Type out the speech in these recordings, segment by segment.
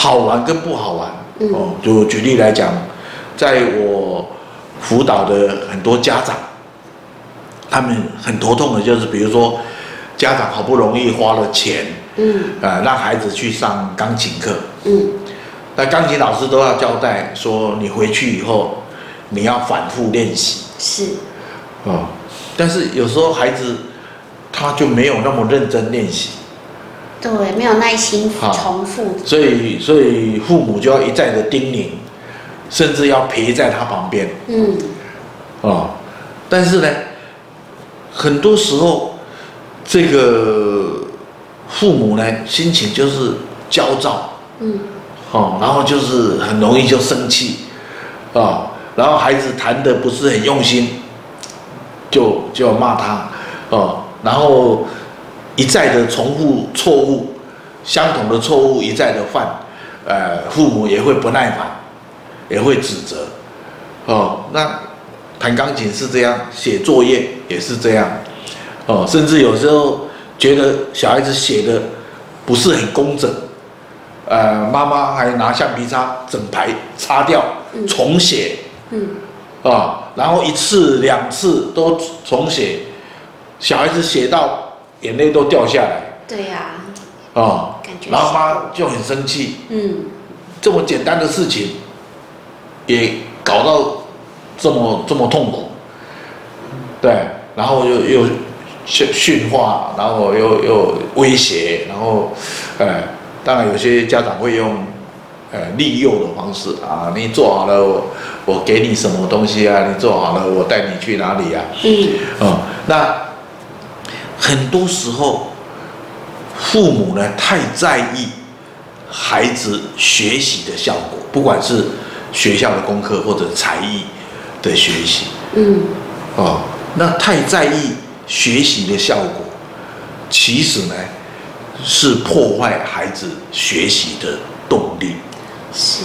好玩跟不好玩。哦，就举例来讲，在我辅导的很多家长，他们很头痛的就是，比如说家长好不容易花了钱，嗯，呃，让孩子去上钢琴课，嗯，那钢琴老师都要交代说，你回去以后你要反复练习，是，哦，但是有时候孩子他就没有那么认真练习。对，没有耐心重复，所以所以父母就要一再的叮咛，甚至要陪在他旁边。嗯，哦，但是呢，很多时候这个父母呢，心情就是焦躁。嗯，哦，然后就是很容易就生气，啊、哦，然后孩子弹的不是很用心，就就要骂他，哦，然后。一再的重复错误，相同的错误一再的犯，呃，父母也会不耐烦，也会指责，哦，那弹钢琴是这样，写作业也是这样，哦，甚至有时候觉得小孩子写的不是很工整，呃，妈妈还拿橡皮擦整排擦掉，重写，嗯，啊，然后一次两次都重写，小孩子写到。眼泪都掉下来。对呀。哦。感觉。然后妈就很生气。嗯。这么简单的事情，也搞到这么这么痛苦。对。然后又又训训话，然后又又威胁，然后，呃，当然有些家长会用，呃，利诱的方式啊，你做好了我我给你什么东西啊，你做好了我带你去哪里啊？嗯。哦，那。很多时候，父母呢太在意孩子学习的效果，不管是学校的功课或者才艺的学习，嗯，哦，那太在意学习的效果，其实呢是破坏孩子学习的动力。是，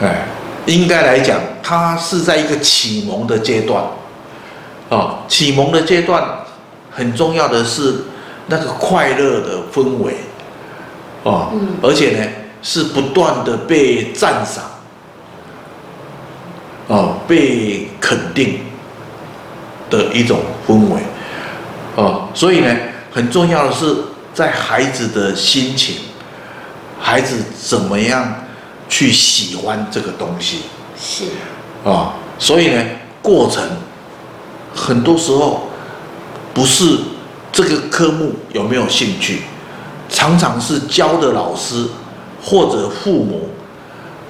哎，应该来讲，他是在一个启蒙的阶段，啊、哦，启蒙的阶段。很重要的是那个快乐的氛围，哦，而且呢是不断的被赞赏，哦，被肯定的一种氛围，哦，所以呢很重要的是在孩子的心情，孩子怎么样去喜欢这个东西，是，啊，所以呢过程很多时候。不是这个科目有没有兴趣，常常是教的老师或者父母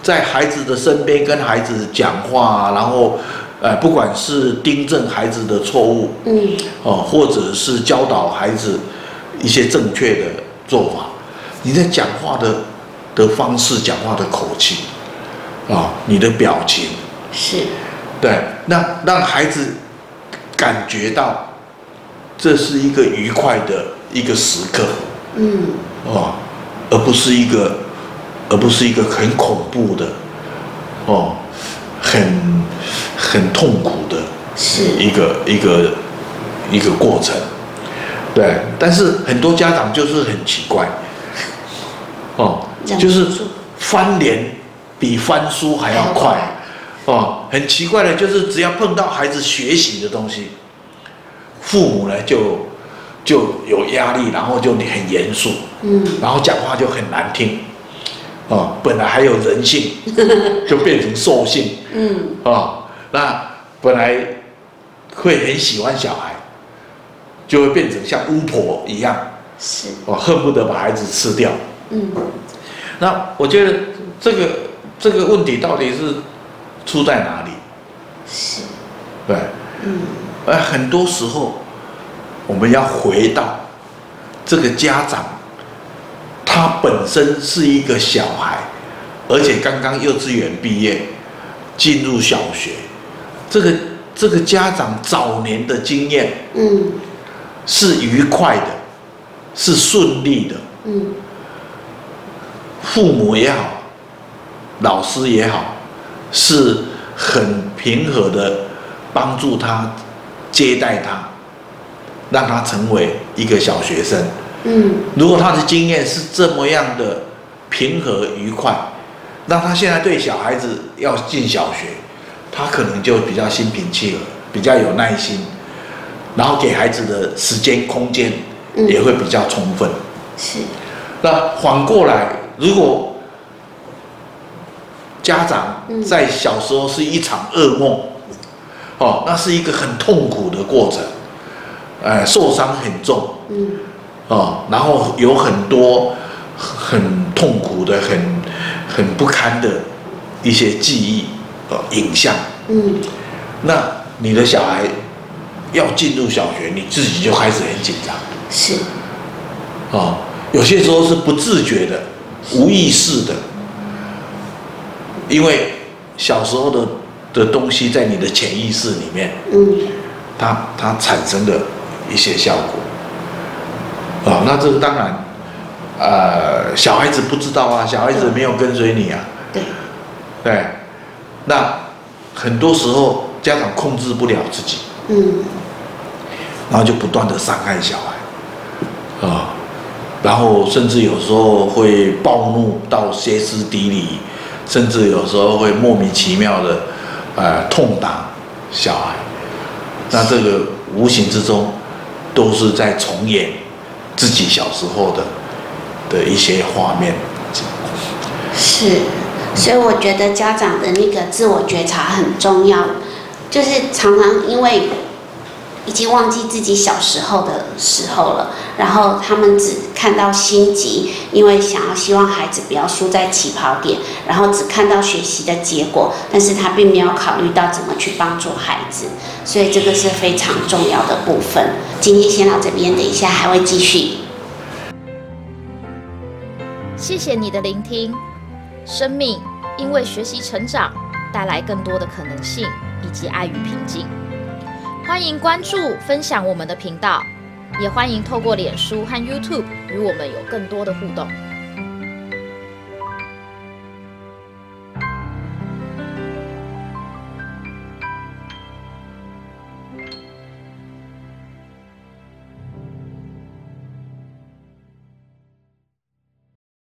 在孩子的身边跟孩子讲话，然后呃，不管是订正孩子的错误，嗯，哦，或者是教导孩子一些正确的做法，你在讲话的的方式、讲话的口气，啊，你的表情是，对，那让孩子感觉到。这是一个愉快的一个时刻，嗯，哦，而不是一个，而不是一个很恐怖的，哦，很很痛苦的，是。一个一个一个过程，对。但是很多家长就是很奇怪，哦，就是翻脸比翻书还要快，哦，很奇怪的就是只要碰到孩子学习的东西。父母呢就就有压力，然后就很严肃，嗯，然后讲话就很难听，哦，本来还有人性，就变成兽性，嗯，哦，那本来会很喜欢小孩，就会变成像巫婆一样，是，哦，恨不得把孩子吃掉，嗯，那我觉得这个这个问题到底是出在哪里？是，对，嗯。而很多时候，我们要回到这个家长，他本身是一个小孩，而且刚刚幼稚园毕业，进入小学，这个这个家长早年的经验，嗯，是愉快的，是顺利的，嗯，父母也好，老师也好，是很平和的帮助他。接待他，让他成为一个小学生。嗯，如果他的经验是这么样的平和愉快。那他现在对小孩子要进小学，他可能就比较心平气和，比较有耐心，然后给孩子的时间空间也会比较充分。嗯、是。那反过来，如果家长在小时候是一场噩梦，哦，那是一个很痛苦的过程，呃，受伤很重，嗯，哦，然后有很多很痛苦的很。很不堪的一些记忆、呃影像，嗯，那你的小孩要进入小学，你自己就开始很紧张，是，哦，有些时候是不自觉的、无意识的，因为小时候的的东西在你的潜意识里面，嗯，它它产生的一些效果，啊、哦，那这个当然。呃，小孩子不知道啊，小孩子没有跟随你啊。对。对。那很多时候家长控制不了自己。嗯。然后就不断的伤害小孩，啊、呃，然后甚至有时候会暴怒到歇斯底里，甚至有时候会莫名其妙的，呃，痛打小孩。那这个无形之中都是在重演自己小时候的。的一些画面，是，所以我觉得家长的那个自我觉察很重要，就是常常因为已经忘记自己小时候的时候了，然后他们只看到心急，因为想要希望孩子不要输在起跑点，然后只看到学习的结果，但是他并没有考虑到怎么去帮助孩子，所以这个是非常重要的部分。今天先到这边，等一下还会继续。谢谢你的聆听。生命因为学习成长，带来更多的可能性以及爱与平静。欢迎关注、分享我们的频道，也欢迎透过脸书和 YouTube 与我们有更多的互动。